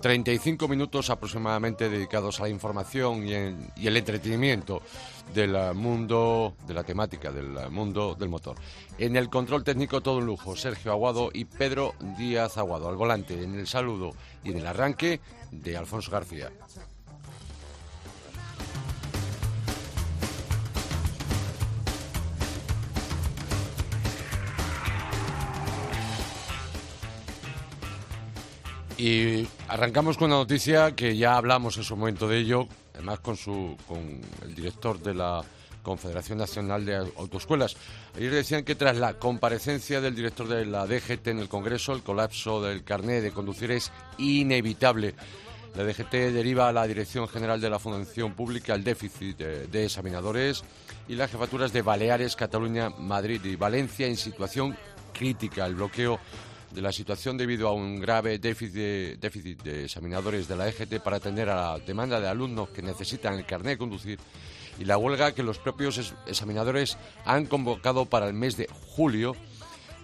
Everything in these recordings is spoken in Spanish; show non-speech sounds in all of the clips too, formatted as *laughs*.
35 minutos aproximadamente dedicados a la información y, el entretenimiento del mundo, de la temática del mundo del motor. En el control técnico todo un lujo, Sergio Aguado y Pedro Díaz Aguado. Al volante, en el saludo y en el arranque de Alfonso García. Y arrancamos con una noticia que ya hablamos en su momento de ello, además con, su, con el director de la Confederación Nacional de Autoescuelas. Ayer decían que tras la comparecencia del director de la DGT en el Congreso, el colapso del carné de conducir es inevitable. La DGT deriva a la Dirección General de la Fundación Pública el déficit de, de examinadores y las jefaturas de Baleares, Cataluña, Madrid y Valencia en situación crítica. El bloqueo de la situación debido a un grave déficit de, examinadores de la EGT para atender a la demanda de alumnos que necesitan el carnet de conducir y la huelga que los propios examinadores han convocado para el mes de julio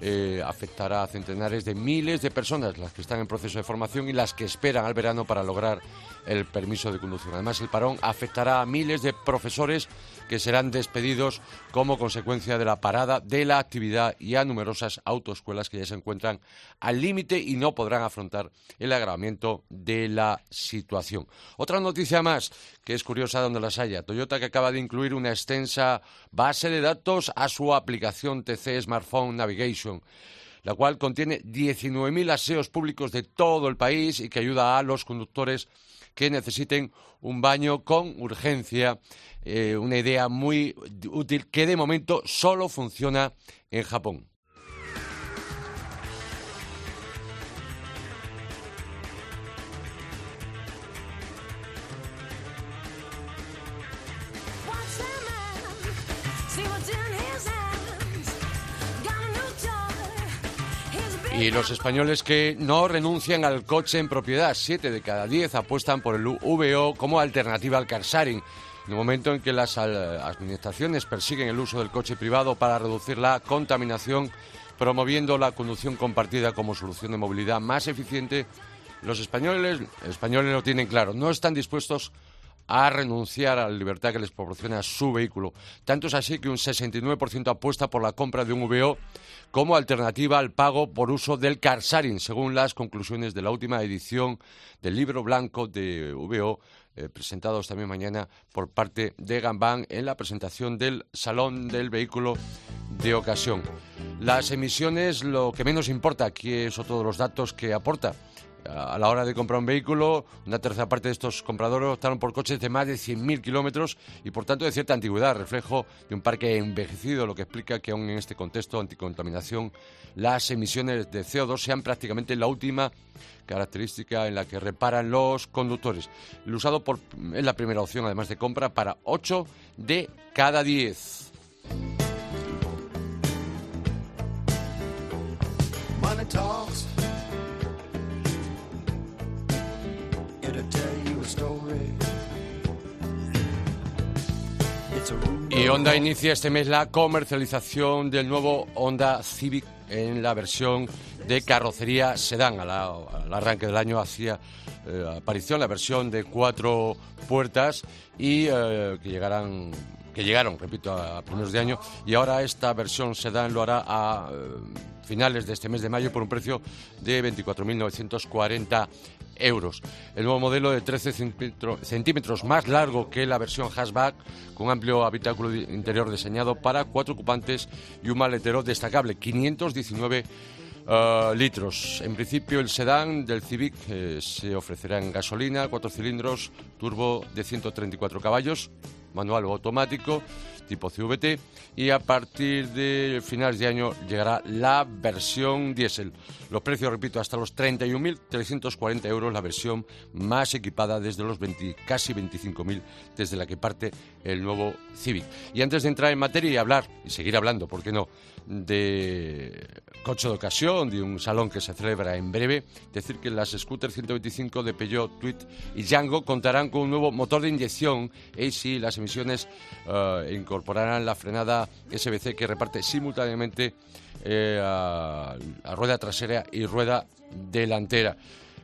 eh, afectará a centenares de miles de personas, las que están en proceso de formación y las que esperan al verano para lograr el permiso de conducción. Además, el parón afectará a miles de profesores que serán despedidos como consecuencia de la parada de la actividad y a numerosas autoescuelas que ya se encuentran al límite y no podrán afrontar el agravamiento de la situación. Otra noticia más que es curiosa donde las haya. Toyota que acaba de incluir una extensa base de datos a su aplicación TC Smartphone Navigation la cual contiene 19.000 aseos públicos de todo el país y que ayuda a los conductores que necesiten un baño con urgencia. Eh, una idea muy útil que de momento solo funciona en Japón. Y los españoles que no renuncian al coche en propiedad, siete de cada diez apuestan por el VO como alternativa al car sharing. En el momento en que las administraciones persiguen el uso del coche privado para reducir la contaminación, promoviendo la conducción compartida como solución de movilidad más eficiente, los españoles, españoles lo tienen claro, no están dispuestos a renunciar a la libertad que les proporciona su vehículo. Tanto es así que un 69% apuesta por la compra de un VO como alternativa al pago por uso del car según las conclusiones de la última edición del libro blanco de VO eh, presentados también mañana por parte de Gambán en la presentación del Salón del Vehículo de Ocasión. Las emisiones, lo que menos importa aquí son todos los datos que aporta a la hora de comprar un vehículo, una tercera parte de estos compradores optaron por coches de más de 100.000 kilómetros y por tanto de cierta antigüedad, reflejo de un parque envejecido, lo que explica que aún en este contexto anticontaminación las emisiones de CO2 sean prácticamente la última característica en la que reparan los conductores. El usado por, es la primera opción, además de compra, para 8 de cada 10. Y Honda inicia este mes la comercialización del nuevo Honda Civic en la versión de carrocería sedán. Al, arranque del año hacía eh, aparición la versión de cuatro puertas y eh, que llegarán que llegaron, repito, a, primeros de año y ahora esta versión sedán lo hará a eh, finales de este mes de mayo por un precio de 24.940 euros. El nuevo modelo de 13 centímetros más largo que la versión hatchback, con amplio habitáculo interior diseñado para cuatro ocupantes y un maletero destacable, 519 eh, litros. En principio, el sedán del Civic eh, se ofrecerá en gasolina, cuatro cilindros, turbo de 134 caballos, manual o automático tipo CVT y a partir de finales de año llegará la versión diésel. Los precios, repito, hasta los 31.340 euros la versión más equipada desde los 20, casi 25.000 desde la que parte el nuevo Civic. Y antes de entrar en materia y hablar, y seguir hablando, ¿por qué no?, de coche de ocasión, de un salón que se celebra en breve, decir que las Scooter 125 de Peugeot, Tweet y Django contarán con un nuevo motor de inyección AC, las emisiones eh, incorporarán la frenada SBC que reparte simultáneamente eh, a, rueda trasera y rueda delantera.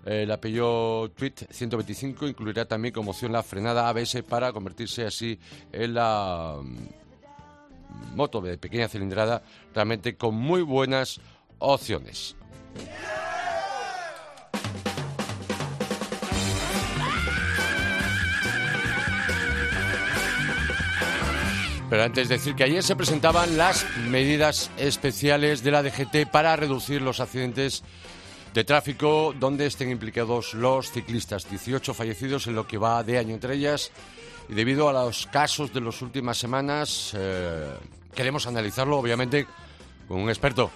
La Peugeot Tweet 125 incluirá también como opción la frenada ABS para convertirse así en la moto de pequeña cilindrada, realmente con muy buenas opciones. Pero antes decir que ayer se presentaban las medidas especiales de la DGT para reducir los accidentes de tráfico donde estén implicados los ciclistas. 18 fallecidos en lo que va de año entre ellas y debido a los casos de las últimas semanas, eh, queremos analizarlo, obviamente, con un experto.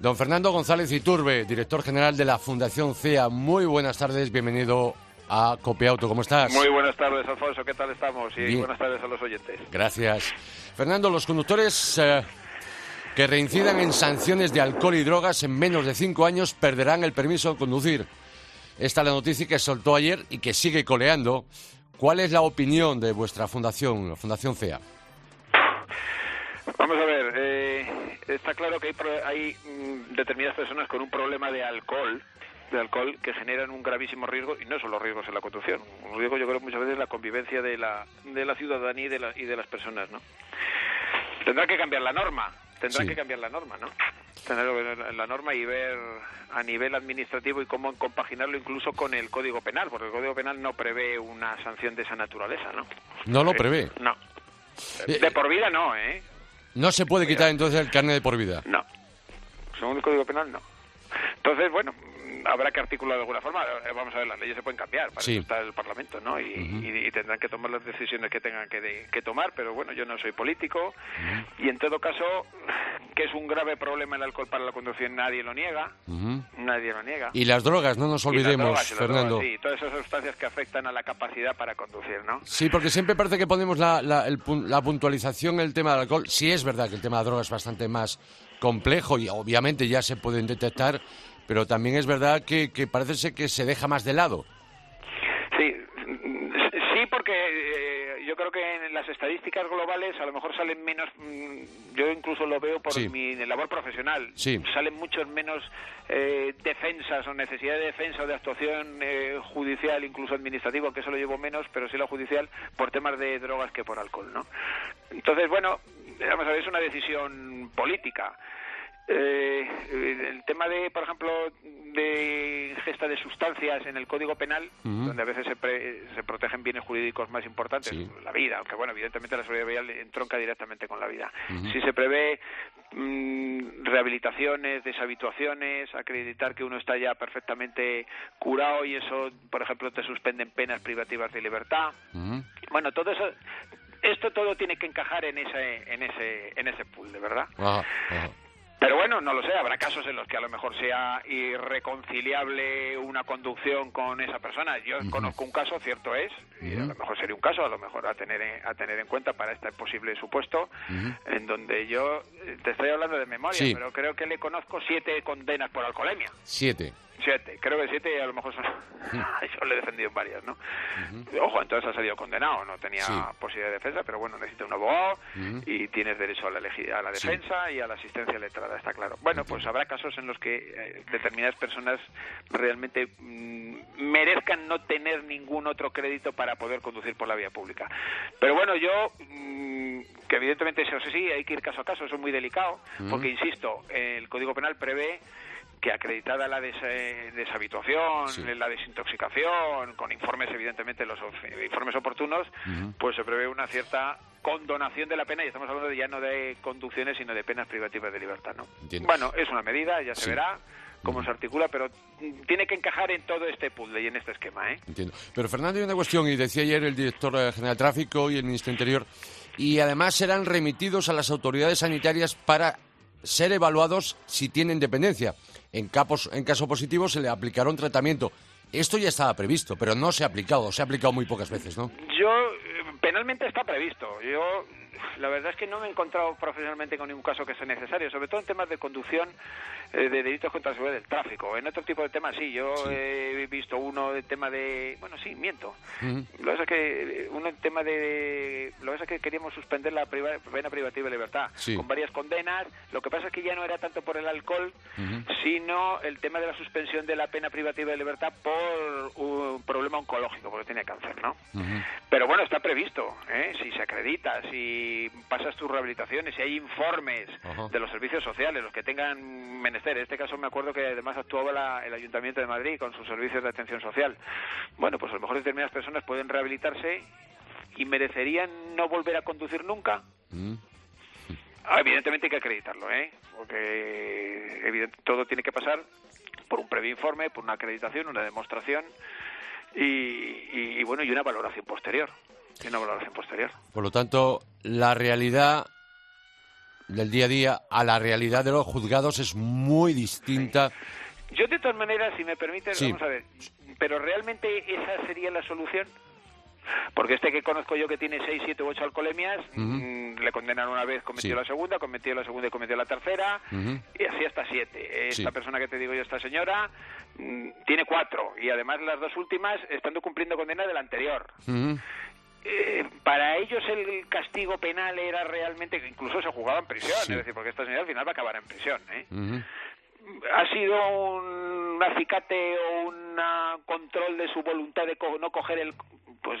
Don Fernando González Iturbe, director general de la Fundación CEA. Muy buenas tardes, bienvenido a Copiauto. ¿Cómo estás? Muy buenas tardes, Alfonso. ¿Qué tal estamos? Y buenas tardes a los oyentes. Gracias. Fernando, los conductores eh, que reincidan en sanciones de alcohol y drogas en menos de cinco años perderán el permiso de conducir. Esta es la noticia que soltó ayer y que sigue coleando. ¿Cuál es la opinión de vuestra fundación, la Fundación CEA? Vamos a ver, eh, está claro que hay, hay mm, determinadas personas con un problema de alcohol de alcohol que generan un gravísimo riesgo y no solo riesgos en la conducción un riesgo yo creo muchas veces la convivencia de la de la ciudadanía y de, y de las personas no tendrá que cambiar la norma tendrá que cambiar la norma no tener la norma y ver a nivel administrativo y cómo compaginarlo incluso con el Código Penal, porque el Código Penal no prevé una sanción de esa naturaleza, ¿no? No lo prevé. No. Eh, de por vida no, ¿eh? No se puede quitar entonces el carnet de por vida. No. Según el Código Penal, no. Entonces, bueno, habrá que articular de alguna forma. Eh, vamos a ver, las leyes se pueden cambiar, para eso está el Parlamento, ¿no? Y, tendrán que tomar las decisiones que tengan que, tomar, pero bueno, yo no soy político y en todo caso, que es un grave problema el alcohol para la conducción, nadie lo niega, nadie lo niega. Y las drogas, no nos olvidemos, Fernando. sí, todas esas sustancias que afectan a la capacidad para conducir, ¿no? Sí, porque siempre parece que ponemos la, la puntualización en el tema del alcohol. Sí es verdad que el tema de drogas es bastante más complejo y obviamente ya se pueden detectar pero también es verdad que, que parece ser que se deja más de lado. Sí, sí, porque eh, yo creo que en las estadísticas globales a lo mejor salen menos, mm, yo incluso lo veo por mi labor profesional, salen muchos menos eh, defensas o necesidad de defensa o de actuación eh, judicial, incluso administrativo, que eso lo llevo menos, pero sí la judicial, por temas de drogas que por alcohol, ¿no? Entonces, bueno, vamos a ver, es una decisión política. Eh, el tema de, por ejemplo, de ingesta de sustancias en el Código Penal, donde a veces se, se, protegen bienes jurídicos más importantes, la vida, aunque bueno, evidentemente la seguridad vial entronca directamente con la vida. Si se prevé mm, rehabilitaciones, deshabituaciones, acreditar que uno está ya perfectamente curado y eso, por ejemplo, te suspenden penas privativas de libertad. Bueno, todo eso esto todo tiene que encajar en ese en ese en ese pool, de verdad. Pero bueno, no lo sé, habrá casos en los que a lo mejor sea irreconciliable una conducción con esa persona. Yo conozco un caso, cierto es, y a lo mejor sería un caso, a lo mejor a tener, a tener en cuenta para este posible supuesto, en donde yo, te estoy hablando de memoria, pero creo que le conozco siete condenas por alcoholemia. Siete. Siete, creo que siete a lo mejor son... *laughs* Yo le he defendido en varias, ¿no? Ojo, entonces ha salido condenado, no tenía posibilidad de defensa, pero bueno, necesita un abogado y tienes derecho a la, a la defensa y a la asistencia letrada, está claro. Bueno, pues habrá casos en los que eh, determinadas personas realmente mm, merezcan no tener ningún otro crédito para poder conducir por la vía pública. Pero bueno, yo... Mm, que evidentemente eso sí, hay que ir caso a caso, eso es muy delicado, porque insisto, el Código Penal prevé que acreditada la deshabituación, la desintoxicación, con informes evidentemente los informes oportunos, pues se prevé una cierta condonación de la pena y estamos hablando ya no de conducciones sino de penas privativas de libertad, ¿no? Bueno, es una medida, ya se verá cómo se articula, pero tiene que encajar en todo este puzzle y en este esquema. ¿eh? Entiendo. Pero Fernando, hay una cuestión, y decía ayer el director general de tráfico y el ministro Interior, y además serán remitidos a las autoridades sanitarias para ser evaluados si tienen dependencia. En, capos, en caso positivo se le aplicará un tratamiento. Esto ya estaba previsto, pero no se ha aplicado, se ha aplicado muy pocas veces, ¿no? Yo, eh, penalmente está previsto. Yo la verdad es que no me he encontrado profesionalmente con ningún caso que sea necesario, sobre todo en temas de conducción eh, de delitos contra la seguridad del tráfico. En otro tipo de temas sí, yo he visto uno de tema de... Bueno, sí, miento. Lo que es que eh, uno en tema de... Lo que es que queríamos suspender la pena privativa de libertad con varias condenas. Lo que pasa es que ya no era tanto por el alcohol, sino el tema de la suspensión de la pena privativa de libertad por un problema oncológico, porque tenía cáncer, ¿no? Pero bueno, está previsto, ¿eh? si se acredita, si pasas tus rehabilitaciones, si hay informes de los servicios sociales, los que tengan menester. En este caso me acuerdo que además actuaba el Ayuntamiento de Madrid con sus servicios de atención social. Bueno, pues a lo mejor determinadas personas pueden rehabilitarse y merecerían no volver a conducir nunca. Mm. Ah, evidentemente hay que acreditarlo, ¿eh? Porque todo tiene que pasar por un previo informe, por una acreditación, una demostración y, bueno, y una valoración posterior. Y una valoración posterior. Por lo tanto, la realidad del día a día a la realidad de los juzgados es muy distinta. Yo, de todas maneras, si me permites, vamos a ver, pero realmente esa sería la solución. Porque este que conozco yo que tiene 6, 7 u 8 alcoholemias, mm, le condenan una vez, cometió la segunda, cometió la segunda y cometió la tercera, y así hasta 7. Esta persona que te digo yo, esta señora, mm, tiene 4, y además las dos últimas estando cumpliendo condena de la anterior. Eh, para ellos el castigo penal era realmente que incluso se jugaba en prisión, es decir, porque esta señora al final va a acabar en prisión. ¿eh? Ha sido un acicate o un control de su voluntad de no coger el... Pues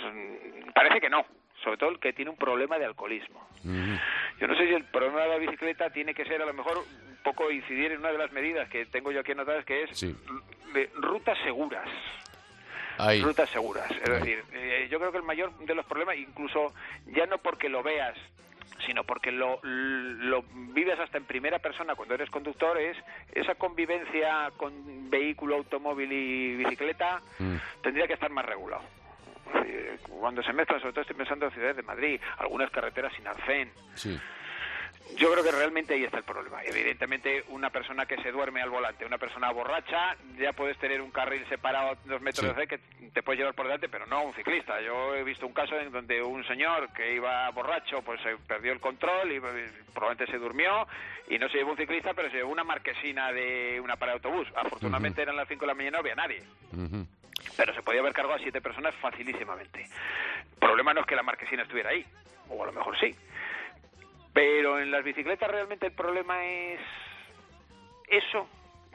parece que no, sobre todo el que tiene un problema de alcoholismo. Yo no sé si el problema de la bicicleta tiene que ser a lo mejor un poco incidir en una de las medidas que tengo yo aquí anotadas, que es de rutas seguras rutas seguras. Es decir, eh, yo creo que el mayor de los problemas, incluso ya no porque lo veas, sino porque lo, lo vives hasta en primera persona cuando eres conductor, es esa convivencia con vehículo, automóvil y bicicleta mm. tendría que estar más regulado. Cuando se mezclan, sobre todo estoy pensando en ciudades de Madrid, algunas carreteras sin arcén. Sí yo creo que realmente ahí está el problema. Evidentemente, una persona que se duerme al volante, una persona borracha, ya puedes tener un carril separado dos metros de que te puede llevar por delante, pero no un ciclista. Yo he visto un caso en donde un señor que iba borracho, pues se perdió el control y probablemente se durmió y no se llevó un ciclista, pero se llevó una marquesina de una parada de autobús. Afortunadamente eran las 5 de la mañana, no había nadie. Pero se podía haber cargado a siete personas facilísimamente. El problema no es que la marquesina estuviera ahí, o a lo mejor sí pero en las bicicletas realmente el problema es eso,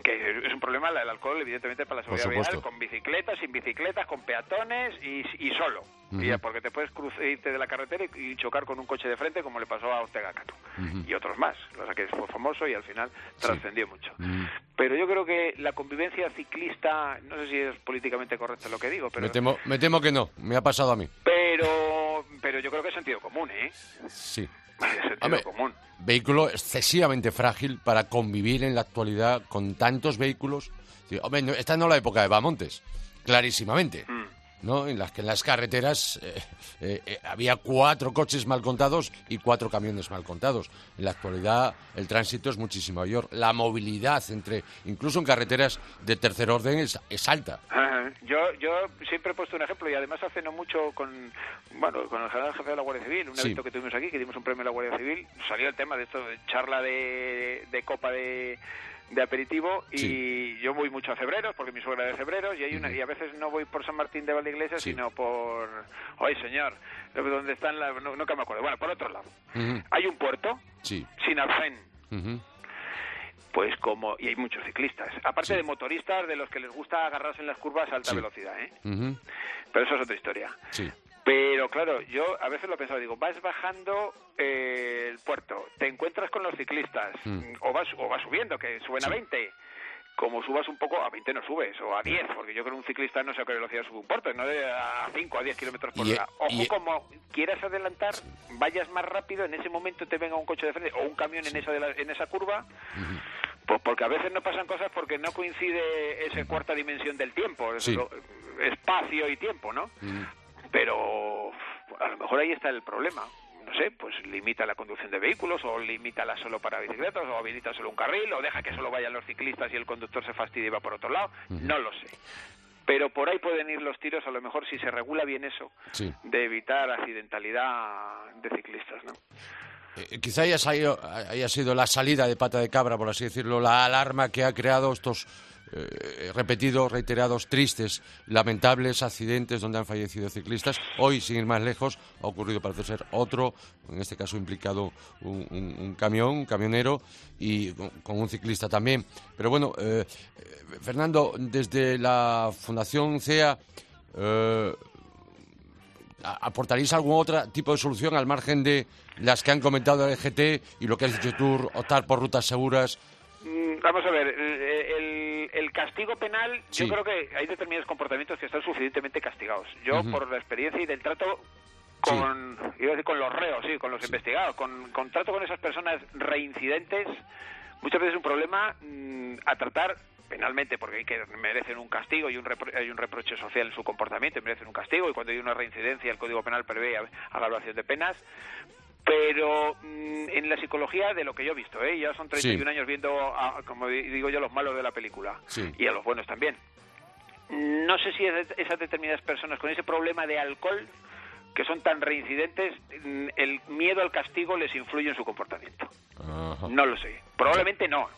que es un problema el alcohol evidentemente para la seguridad vial con bicicletas, sin bicicletas, con peatones y, solo. porque te puedes cruzar, irte de la carretera y, chocar con un coche de frente como le pasó a Ortega Cato y otros más. O sea que fue famoso y al final trascendió mucho. Pero yo creo que la convivencia ciclista, no sé si es políticamente correcto lo que digo, pero... Me temo, me temo que no, me ha pasado a mí. Pero, pero yo creo que es sentido común, ¿eh? Sí. *laughs* común. Vehículo excesivamente frágil para convivir en la actualidad con tantos vehículos. Hombre, esta no es la época de Bamontes, clarísimamente. Mm. ¿No? En las que en las carreteras eh, eh, eh, había cuatro coches mal contados y cuatro camiones mal contados. En la actualidad el tránsito es muchísimo mayor. La movilidad entre, incluso en carreteras de tercer orden, es, alta. *laughs* Yo, yo siempre he puesto un ejemplo y además hace no mucho con, bueno, con el general jefe de la Guardia Civil, un evento que tuvimos aquí, que dimos un premio a la Guardia Civil, salió el tema de esto, de charla de, de copa de de aperitivo y yo voy mucho a Febreros porque mi suegra es de Febreros y hay una y a veces no voy por San Martín de Valdeiglesias sino por ay señor donde están la, no, me acuerdo. Bueno por otro lado hay un puerto sin arcén. Pues como y hay muchos ciclistas aparte de motoristas de los que les gusta agarrarse en las curvas a alta velocidad ¿eh? pero eso es otra historia pero claro, yo a veces lo pensaba, digo, vas bajando eh, el puerto, te encuentras con los ciclistas, mm. o, vas, o vas subiendo, que suben a 20. Como subas un poco, a 20 no subes, o a 10, porque yo creo que un ciclista no sé a qué velocidad sube un puerto, no de a 5 a 10 kilómetros por hora. Ojo, como quieras adelantar, vayas más rápido, en ese momento te venga un coche de frente o un camión en, esa, en esa curva, Pues porque a veces no pasan cosas porque no coincide esa cuarta dimensión del tiempo, espacio y tiempo, ¿no? Mm. Pero a lo mejor ahí está el problema. No sé, pues limita la conducción de vehículos o limita solo para bicicletas o habilita solo un carril o deja que solo vayan los ciclistas y el conductor se fastidie y va por otro lado. No lo sé pero por ahí pueden ir los tiros a lo mejor si se regula bien eso de evitar accidentalidad de ciclistas no eh, quizá haya, haya sido la salida de pata de cabra, por así decirlo, la alarma que ha creado estos eh, repetidos, reiterados, tristes, lamentables accidentes donde han fallecido ciclistas. Hoy, sin ir más lejos, ha ocurrido, parece ser, otro, en este caso implicado un, camión, un camionero y con, un ciclista también. Pero bueno, eh, Fernando, desde la Fundación CEA, eh, ¿aportaréis algún otro tipo de solución al margen de las que han comentado el EGT y lo que has dicho tú, optar por rutas seguras? Vamos a ver, el el castigo penal, yo creo que hay determinados comportamientos que están suficientemente castigados. Yo, por la experiencia y del trato con, con los reos, sí, con los investigados, con, con trato con esas personas reincidentes, muchas veces es un problema mm, a tratar penalmente porque hay que merecen un castigo y un, hay un reproche social en su comportamiento y merecen un castigo y cuando hay una reincidencia el Código Penal prevé evaluación de penas pero mm, en la psicología de lo que yo he visto, ¿eh? ya son 31 años viendo, como digo yo, los malos de la película y a los buenos también. No sé si esas determinadas personas con ese problema de alcohol que son tan reincidentes, mm, el miedo al castigo les influye en su comportamiento. No lo sé. Probablemente no.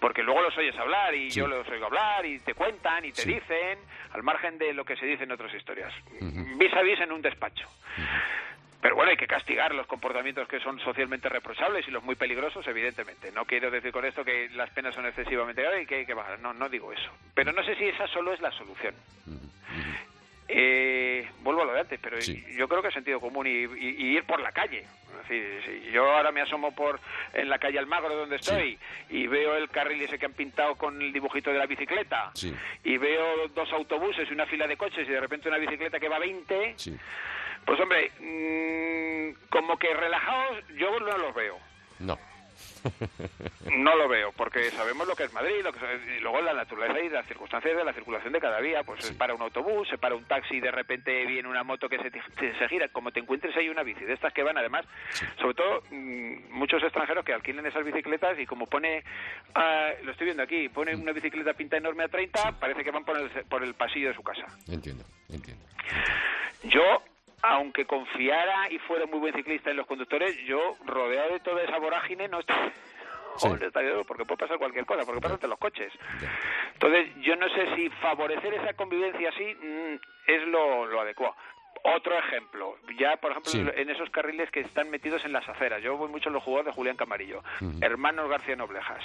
Porque luego los oyes hablar y yo los oigo hablar y te cuentan y te dicen, al margen de lo que se dice en otras historias. Vis a vis en un despacho. Pero bueno, hay que castigar los comportamientos que son socialmente reprochables y los muy peligrosos, evidentemente. No quiero decir con esto que las penas son excesivamente graves y que hay que bajar. No, no digo eso. Pero no sé si esa solo es la solución. Eh, vuelvo a lo de antes, pero yo creo que es sentido común y, ir por la calle. si yo ahora me asomo por en la calle Almagro donde estoy y veo el carril ese que han pintado con el dibujito de la bicicleta y veo dos autobuses y una fila de coches y de repente una bicicleta que va a 20, pues hombre, mm, como que relajados yo no los veo. No. *laughs* no lo veo, porque sabemos lo que es Madrid, lo que y luego la naturaleza y las circunstancias de la circulación de cada día. Pues se para un autobús, se para un taxi y de repente viene una moto que se, *laughs* se, gira. Como te encuentres hay una bici de estas que van, además, sobre todo mm, muchos extranjeros que alquilen esas bicicletas y como pone, ah, lo estoy viendo aquí, pone una bicicleta pinta enorme a 30, parece que van por el, por el pasillo de su casa. Entiendo, entiendo. Yo aunque confiara y fuera muy buen ciclista en los conductores, yo rodeado de toda esa vorágine no estoy... *laughs* porque puede pasar cualquier cosa, porque pasan los coches. Entonces, yo no sé si favorecer esa convivencia así mm, es lo, adecuado. Otro ejemplo, ya por ejemplo en esos carriles que están metidos en las aceras. Yo voy mucho en los jugadores de Julián Camarillo, hermanos García Noblejas,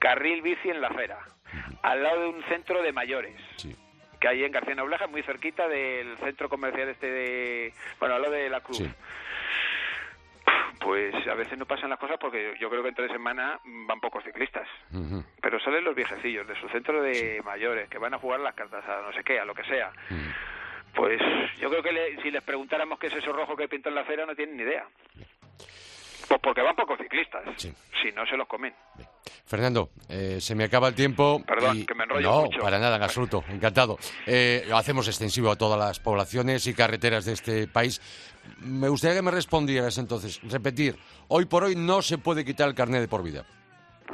carril bici en la acera, al lado de un centro de mayores. Sí que hay en García Nobleja, muy cerquita del centro comercial este de, bueno, lo de la Cruz. Pues a veces no pasan las cosas porque yo creo que entre semana van pocos ciclistas. Pero salen los viejecillos de su centro de mayores que van a jugar las cartas a no sé qué, a lo que sea. Pues yo creo que si les preguntáramos qué es eso rojo que pinta en la acera no tienen ni idea. Pues porque van pocos ciclistas. Si no, se los comen. Fernando, eh, se me acaba el tiempo. Perdón, que me enrollo no, para nada, en absoluto. Encantado. Eh, lo hacemos extensivo a todas las poblaciones y carreteras de este país. Me gustaría que me respondieras entonces. Repetir, hoy por hoy no se puede quitar el carnet de por vida.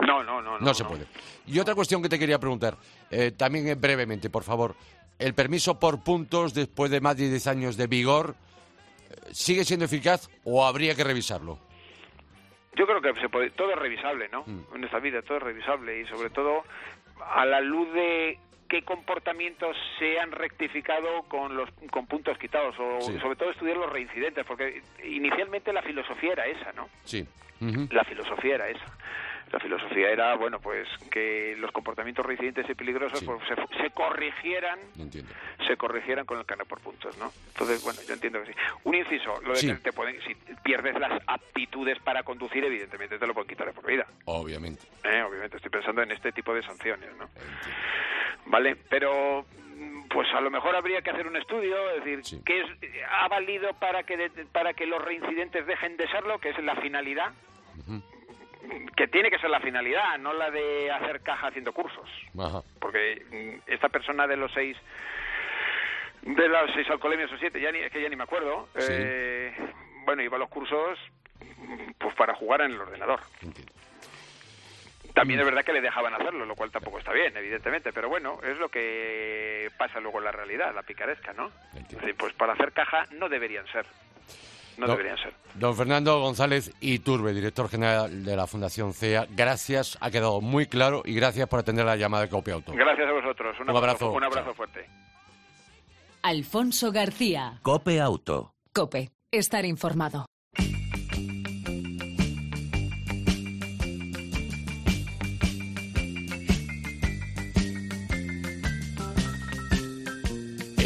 No, no, no. No, se puede. Y otra cuestión que te quería preguntar, eh, también brevemente, por favor. ¿El permiso por puntos después de más de 10 años de vigor sigue siendo eficaz o habría que revisarlo? Yo creo que se puede, todo es revisable, ¿no? Mm. En esta vida todo es revisable y sobre todo a la luz de qué comportamientos se han rectificado con los con puntos quitados o sobre todo estudiar los reincidentes porque inicialmente la filosofía era esa, ¿no? Sí. La filosofía era esa. La filosofía era, bueno, pues que los comportamientos reincidentes y peligrosos pues, se, corrigieran, se corrigieran con el carnet por puntos, ¿no? Entonces, bueno, yo entiendo que sí. Un inciso, lo de que te pueden, si pierdes las aptitudes para conducir, evidentemente te lo pueden quitar de por vida. Obviamente. Eh, obviamente, estoy pensando en este tipo de sanciones, ¿no? Vale, pero pues a lo mejor habría que hacer un estudio, es decir, ¿qué es, ha valido para que para que los reincidentes dejen de serlo, que es la finalidad? Que tiene que ser la finalidad, no la de hacer caja haciendo cursos. Porque mm, esta persona de los seis de los seis alcoholemias o siete, ya ni, es que ya ni me acuerdo, eh, bueno, iba a los cursos pues para jugar en el ordenador. También es verdad que le dejaban hacerlo, lo cual tampoco está bien, evidentemente, pero bueno, es lo que pasa luego en la realidad, la picaresca, ¿no? pues para hacer caja no deberían ser. No deberían ser. Don Fernando González Iturbe, director general de la Fundación CEA, gracias, ha quedado muy claro y gracias por atender la llamada de Cope Auto. Gracias a vosotros, un, abrazo, un abrazo fuerte. Alfonso García. Cope Auto. Cope, estar informado.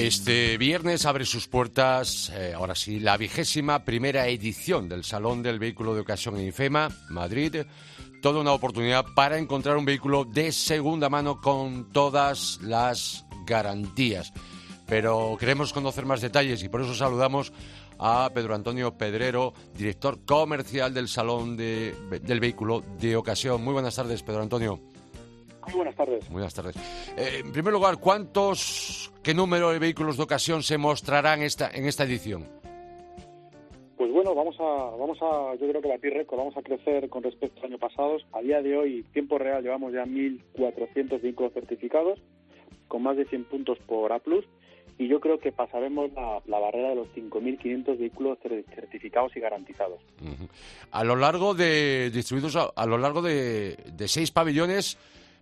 Este viernes abre sus puertas, eh, ahora sí, la vigésima primera edición del Salón del Vehículo de Ocasión en IFEMA, Madrid. Toda una oportunidad para encontrar un vehículo de segunda mano con todas las garantías. Pero queremos conocer más detalles y por eso saludamos a Pedro Antonio Pedrero, director comercial del Salón del Vehículo de Ocasión. Muy buenas tardes, Pedro Antonio. Muy buenas tardes. Buenas tardes. Eh, en primer lugar, ¿cuántos, qué número de vehículos de ocasión se mostrarán esta, en esta edición? Pues bueno, vamos a, vamos a, yo creo que batir récord, vamos a crecer con respecto al año pasado. A día de hoy, tiempo real, llevamos ya 1.400 vehículos certificados, con más de 100 puntos por A+, y yo creo que pasaremos la, barrera de los 5.500 vehículos certificados y garantizados. A lo largo de, distribuidos a, a lo largo de, de seis pabellones,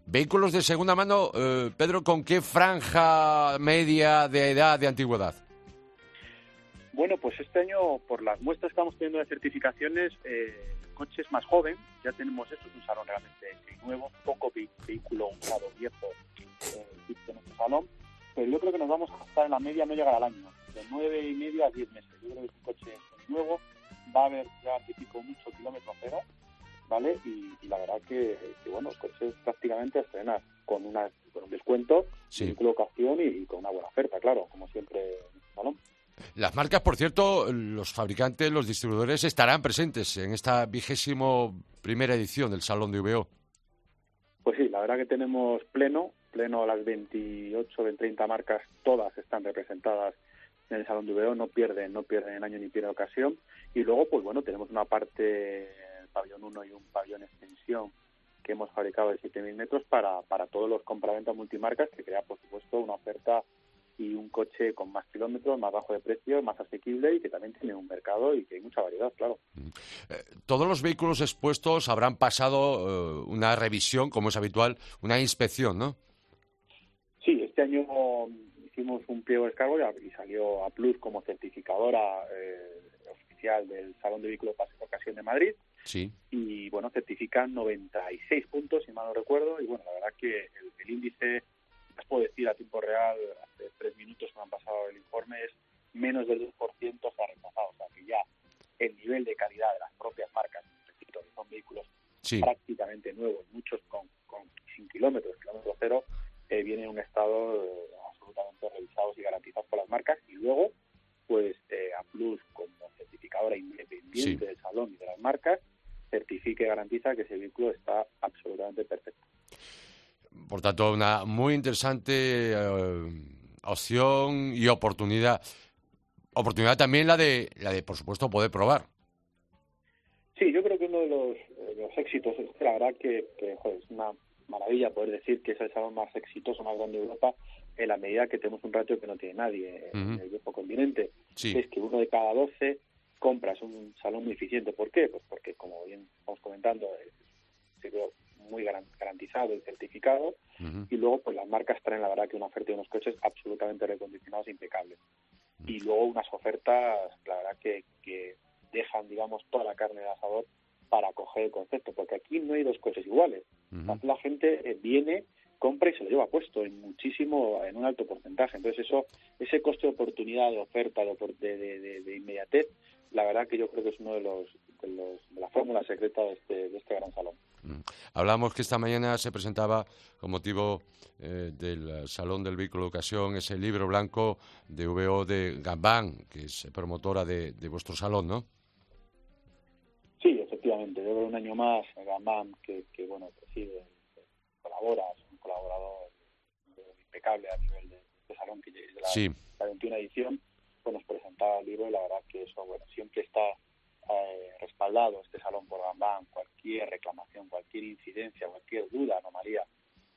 Vehículos de segunda mano, eh, Pedro, ¿con qué franja media de edad, de antigüedad? Bueno, pues este año, por las muestras que estamos teniendo de certificaciones, eh, coches más joven, ya tenemos esto, es un salón realmente nuevo, poco vehículo usado viejo eh, en nuestro salón, pero yo creo que nos vamos a estar en la media, no llegar al año, de nueve y medio a diez meses. Yo creo que es un coche nuevo, va a haber ya típico mucho kilómetro cero, ¿vale? Y, la verdad que, bueno, el coche es prácticamente a estrenar con, una, con un descuento, colocación y, con una buena oferta, claro, como siempre el. Las marcas, por cierto, los fabricantes, los distribuidores estarán presentes en esta vigésimo primera edición del Salón de VO. Pues sí, la verdad que tenemos pleno, pleno las 28, 30 marcas, todas están representadas en el Salón de VO, no pierden, no pierden año ni pierden ocasión. Y luego, pues bueno, tenemos una parte pabellón 1 y un pabellón extensión que hemos fabricado de 7.000 metros para, para todos los compraventas multimarcas, que crea, por supuesto, una oferta y un coche con más kilómetros, más bajo de precio, más asequible y que también tiene un mercado y que hay mucha variedad, claro. Mm. Eh, todos los vehículos expuestos habrán pasado eh, una revisión, como es habitual, una inspección, ¿no? Sí, este año hicimos un pliego de descargo y salió a Plus como certificadora eh, oficial del Salón de Vehículos de Ocasión de Madrid. Sí. Y bueno, certifican 96 puntos, si mal no recuerdo. Y bueno, la verdad que el, índice, les puedo decir a tiempo real, hace tres minutos me han pasado el informe, es menos del 2% se ha rechazado. O sea que ya el nivel de calidad de las propias marcas, repito, que son vehículos prácticamente nuevos, muchos con, con sin kilómetros, kilómetro cero, eh, viene en un estado eh, absolutamente revisados y garantizados por las marcas. Y luego, pues eh, A Plus como certificadora independiente del salón y de las marcas, certifique y garantiza que ese vehículo está absolutamente perfecto. Por tanto, una muy interesante eh, opción y oportunidad. Oportunidad también la de, la de, por supuesto, poder probar. Sí, yo creo que uno de los, éxitos es la verdad que, es una maravilla poder decir que es el salón más exitoso, más grande de Europa, en la medida que tenemos un ratio que no tiene nadie en el viejo continente. Es que uno de cada doce compras un salón muy eficiente. ¿Por qué? Pues porque, como bien estamos comentando, es muy garantizado y certificado. Y luego, pues las marcas traen, la verdad, que una oferta de unos coches absolutamente recondicionados e impecables. Y luego unas ofertas, la verdad, que, que dejan, digamos, toda la carne de asador para coger el concepto, porque aquí no hay dos coches iguales. La gente eh, viene, compra y se lo lleva puesto en muchísimo, en un alto porcentaje. Entonces eso, ese coste de oportunidad, de oferta, de, de, de inmediatez, la verdad que yo creo que es uno de los de, la fórmula secreta de este, de este gran salón. Mm. Hablamos que esta mañana se presentaba con motivo eh, del Salón del Vehículo de Ocasión ese libro blanco de VO de Gambán, que es promotora de, vuestro salón, ¿no? Sí, efectivamente Efectivamente, llevo un año más, Gambam, que, que bueno, preside, colabora, es un colaborador impecable a nivel de, salón que de la, la 21 edición, pues nos presentaba el libro y la verdad que eso, bueno, siempre está eh, respaldado este salón por Gambam, cualquier reclamación, cualquier incidencia, cualquier duda, anomalía,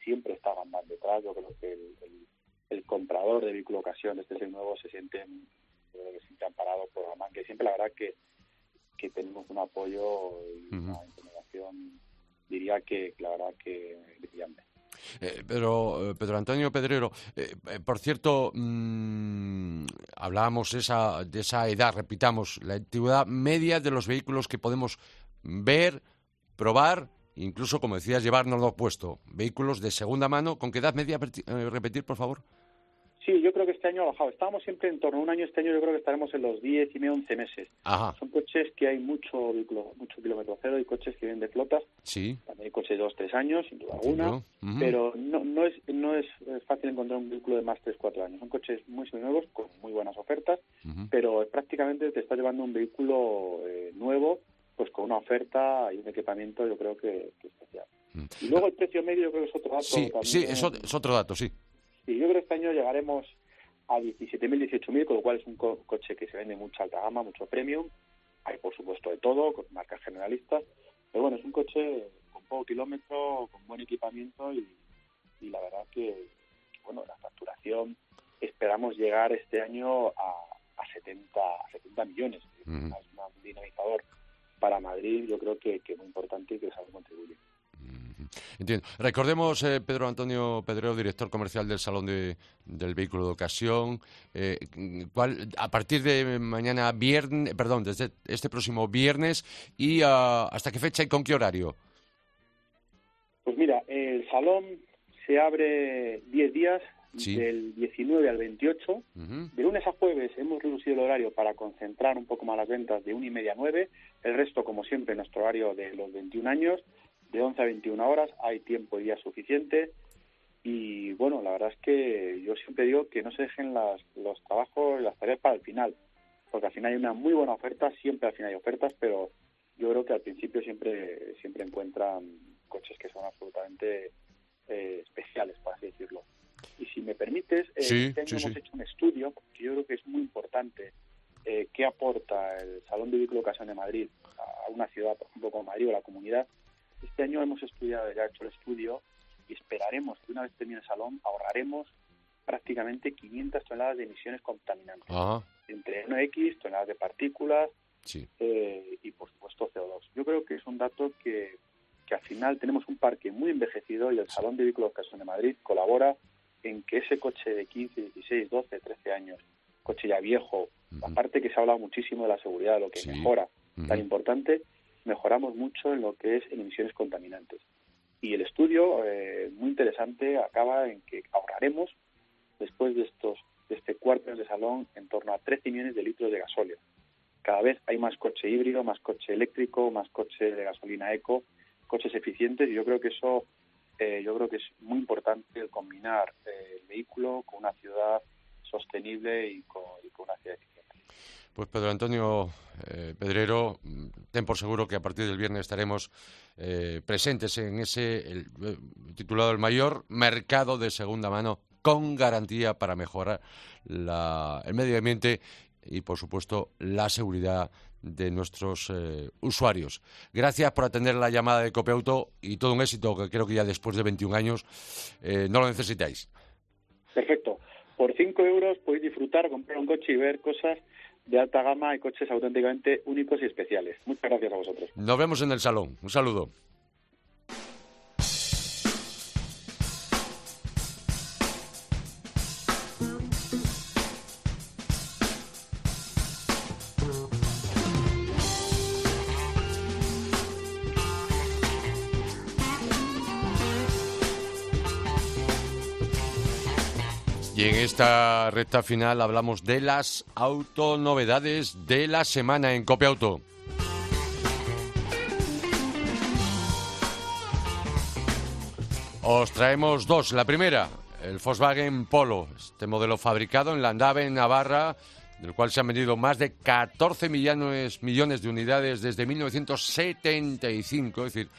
siempre está Gambam detrás. Yo creo que el, el, comprador de vehículo ocasión, este es el nuevo, se siente, se siente amparado por Gambam, que siempre la verdad que, que tenemos un apoyo y una intimidación, diría que la verdad que brillante. Eh, Pedro, eh, Pedro Antonio Pedrero, eh, por cierto, mmm, hablábamos esa, de esa edad, repitamos, la antigüedad media de los vehículos que podemos ver, probar, incluso, como decías, llevarnos puesto. Vehículos de segunda mano, ¿con qué edad media repetir, por favor? Sí, yo creo que este año ha bajado. Estábamos siempre en torno a un año. Este año yo creo que estaremos en los 10 y medio, 11 meses. Son coches que hay mucho mucho kilómetro cero y coches que vienen de flotas. Sí. También hay coches de 2, 3 años, sin duda alguna. Pero no, no, es, no es fácil encontrar un vehículo de más 3, 4 años. Son coches muy nuevos, con muy buenas ofertas, pero prácticamente te está llevando un vehículo eh, nuevo, pues con una oferta y un equipamiento yo creo que, especial. Y luego el precio medio yo creo que es otro dato. Sí, sí es otro dato, sí. Y yo creo que este año llegaremos a 17.000, 18.000, con lo cual es un coche que se vende mucha alta gama, mucho premium. Hay, por supuesto, de todo, con marcas generalistas. Pero bueno, es un coche con poco kilómetro, con buen equipamiento y, la verdad que, bueno, la facturación esperamos llegar este año a, a 70, a 70 millones. Es un dinamizador para Madrid, yo creo que, que es muy importante y que es algo contribuye. Entiendo. Recordemos, eh, Pedro Antonio Pedrero, director comercial del Salón del Vehículo de Ocasión, eh, a partir de mañana viernes, perdón, desde este próximo viernes y ah, hasta qué fecha y con qué horario. Pues mira, el salón se abre 10 días, del 19 al 28. De lunes a jueves hemos reducido el horario para concentrar un poco más las ventas de 1 y media a 9. El resto, como siempre, nuestro horario de los 21 años de 11 a 21 horas, hay tiempo y día suficiente. Y bueno, la verdad es que yo siempre digo que no se dejen las, los trabajos, las tareas para el final, porque al final hay una muy buena oferta, siempre al final hay ofertas, pero yo creo que al principio siempre, siempre encuentran coches que son absolutamente eh, especiales, por así decirlo. Y si me permites, eh, este hemos hecho un estudio, que yo creo que es muy importante, eh, qué aporta el Salón de Vehículo Ocasión de Madrid a una ciudad, por ejemplo, como Madrid o la comunidad, este año hemos estudiado, ya hecho el estudio, y esperaremos. Que una vez termine el salón ahorraremos prácticamente 500 toneladas de emisiones contaminantes. Entre NOx, toneladas de partículas eh, y, por supuesto, CO2. Yo creo que es un dato que, que al final tenemos un parque muy envejecido y el Salón de Vehículos Ocasión de Madrid colabora en que ese coche de 15, 16, 12, 13 años, coche ya viejo, aparte que se ha hablado muchísimo de la seguridad, de lo que mejora, tan importante, mejoramos mucho en lo que es emisiones contaminantes. Y el estudio, eh, muy interesante, acaba en que ahorraremos, después de estos de este cuarto de salón, en torno a 13 millones de litros de gasóleo. Cada vez hay más coche híbrido, más coche eléctrico, más coche de gasolina eco, coches eficientes, y yo creo que eso eh, yo creo que es muy importante combinar eh, el vehículo con una ciudad sostenible y con, y con una ciudad eficiente. Pues Pedro Antonio eh, Pedrero, ten por seguro que a partir del viernes estaremos eh, presentes en ese el, eh, titulado El mayor mercado de segunda mano con garantía para mejorar el medio ambiente y, por supuesto, la seguridad de nuestros usuarios. Gracias por atender la llamada de Copeauto y todo un éxito que creo que ya después de 21 años no lo necesitáis. Perfecto. Por 5 euros podéis disfrutar, comprar un coche y ver cosas de alta gama y coches auténticamente únicos y especiales. Muchas gracias a vosotros. Nos vemos en el salón. Un saludo. Y en esta recta final hablamos de las autonovedades de la semana en Copia Auto. Os traemos dos. La primera, el Volkswagen Polo, este modelo fabricado en Landave, en Navarra, del cual se han vendido más de 14 millones, millones de unidades desde 1975, es decir,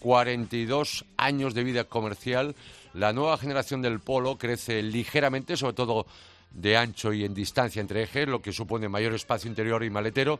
42 años de vida comercial. La nueva generación del Polo crece ligeramente, sobre todo de ancho y en distancia entre ejes, lo que supone mayor espacio interior y maletero,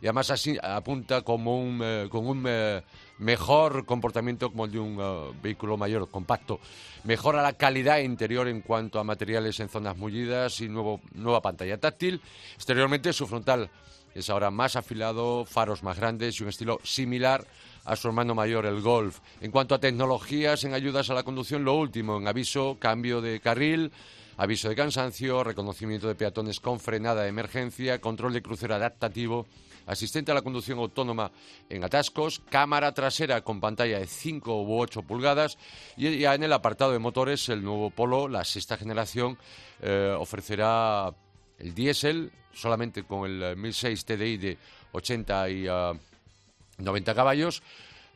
y además así apunta como un, eh, con un eh, mejor comportamiento como el de un eh, vehículo mayor, compacto. Mejora la calidad interior en cuanto a materiales en zonas mullidas y nuevo, nueva pantalla táctil. Exteriormente su frontal es ahora más afilado, faros más grandes y un estilo similar a su hermano mayor, el Golf. En cuanto a tecnologías en ayudas a la conducción, lo último en aviso, cambio de carril, aviso de cansancio, reconocimiento de peatones con frenada de emergencia, control de crucero adaptativo, asistente a la conducción autónoma en atascos, cámara trasera con pantalla de 5 u 8 pulgadas y ya en el apartado de motores el nuevo Polo, la sexta generación, eh, ofrecerá el diésel solamente con el 1006 TDI de 80 y 90 ah, caballos,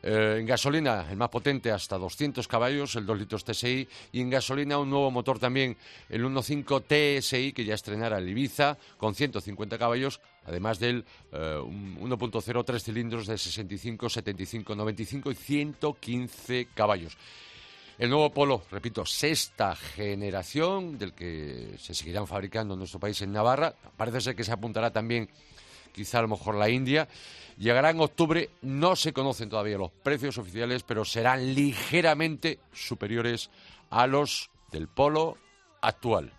eh, en gasolina, el más potente, hasta 200 caballos, el 2 litros TSI. Y en gasolina, un nuevo motor también, el 1.5 TSI, que ya estrenará el Ibiza, con 150 caballos, además del 1.0 3 cilindros de 65, 75, 95 y 115 caballos. El nuevo Polo, repito, sexta generación, del que se seguirán fabricando en nuestro país en Navarra. Parece ser que se apuntará también quizá a lo mejor la India. Llegará en octubre, no se conocen todavía los precios oficiales, pero serán ligeramente superiores a los del polo actual.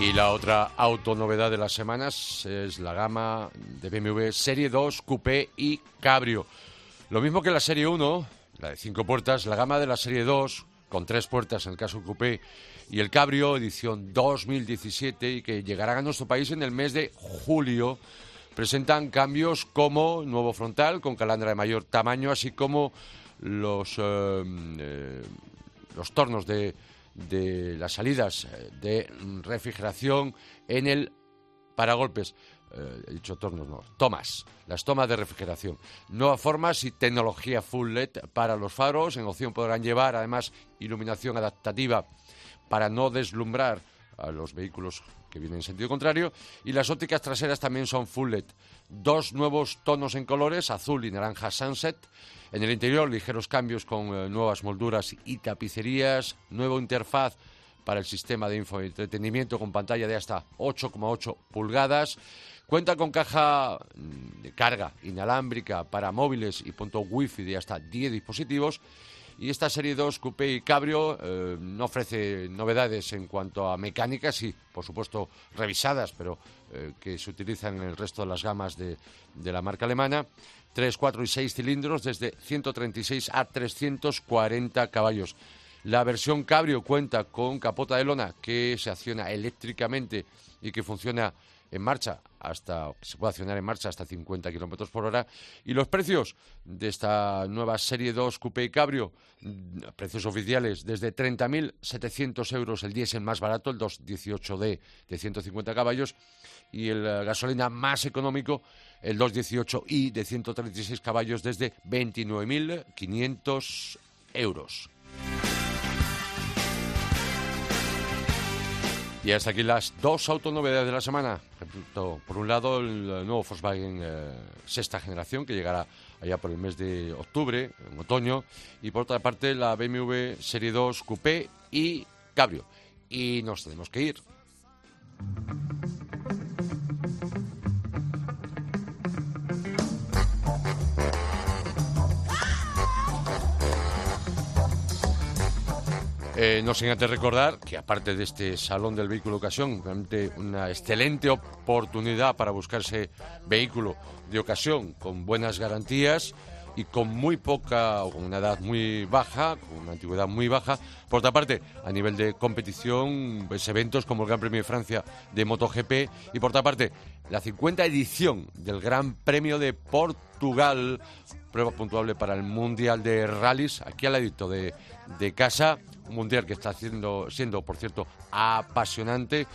Y la otra autonovedad de las semanas es la gama de BMW Serie 2, Coupé y Cabrio. Lo mismo que la Serie 1, la de cinco puertas, la gama de la Serie 2, con tres puertas en el caso Coupé, y el Cabrio, edición 2017, y que llegarán a nuestro país en el mes de julio, presentan cambios como nuevo frontal con calandra de mayor tamaño, así como los, eh, eh, los tornos de de las salidas eh, de refrigeración en el paragolpes. Eh, he dicho tornos, no, tomas, las tomas de refrigeración. Nuevas formas y tecnología full LED para los faros. En opción podrán llevar además iluminación adaptativa para no deslumbrar a los vehículos que vienen en sentido contrario. Y las ópticas traseras también son full LED. Dos nuevos tonos en colores, azul y naranja sunset en el interior, ligeros cambios con eh, nuevas molduras y tapicerías, nueva interfaz para el sistema de infoentretenimiento con pantalla de hasta 8,8 pulgadas. Cuenta con caja mm, de carga inalámbrica para móviles y punto wifi de hasta 10 dispositivos. Y esta serie 2 Coupé y Cabrio eh, no ofrece novedades en cuanto a mecánica, sí, por supuesto revisadas, pero eh, que se utilizan en el resto de las gamas de la marca alemana. 3, 4 y 6 cilindros desde 136 a 340 caballos. La versión Cabrio cuenta con capota de lona que se acciona eléctricamente y que funciona en marcha hasta se puede accionar en marcha hasta 50 kilómetros por hora y los precios de esta nueva serie 2 Coupé y Cabrio precios oficiales desde 30.700 euros el diésel más barato el 218D de 150 caballos y el eh, gasolina más económico el 218i de 136 caballos desde 29.500 euros. Y hasta aquí las dos autonovedades de la semana. Por un lado, el nuevo Volkswagen eh, sexta generación, que llegará allá por el mes de octubre, en otoño. Y por otra parte, la BMW Serie 2 Coupé y Cabrio. Y nos tenemos que ir. Eh, no sin antes recordar que aparte de este Salón del Vehículo Ocasión, realmente una excelente oportunidad para buscarse vehículo de ocasión con buenas garantías y con muy poca o con una edad muy baja, con una antigüedad muy baja. Por otra parte, a nivel de competición, pues eventos como el Gran Premio de Francia de MotoGP y por otra parte, la 50 edición del Gran Premio de Portugal, prueba puntuable para el Mundial de Rallys, aquí al ladito de, de casa, un mundial que está siendo, siendo, por cierto, apasionante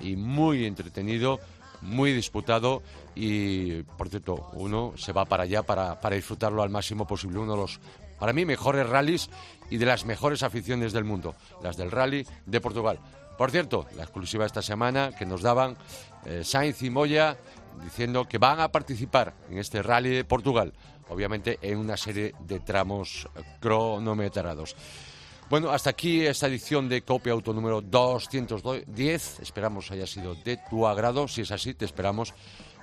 y muy entretenido muy disputado y, por cierto, uno se va para allá para, para disfrutarlo al máximo posible. Uno de los, para mí, mejores rallies y de las mejores aficiones del mundo, las del rally de Portugal. Por cierto, la exclusiva esta semana que nos daban eh, Sainz y Moya diciendo que van a participar en este rally de Portugal, obviamente en una serie de tramos cronometrados. Bueno, hasta aquí esta edición de Copia Auto número 210. Esperamos haya sido de tu agrado. Si es así, te esperamos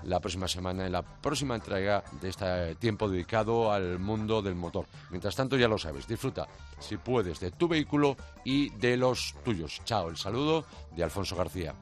la próxima semana en la próxima entrega de este tiempo dedicado al mundo del motor. Mientras tanto, ya lo sabes, disfruta, si puedes, de tu vehículo y de los tuyos. Chao, el saludo de Alfonso García.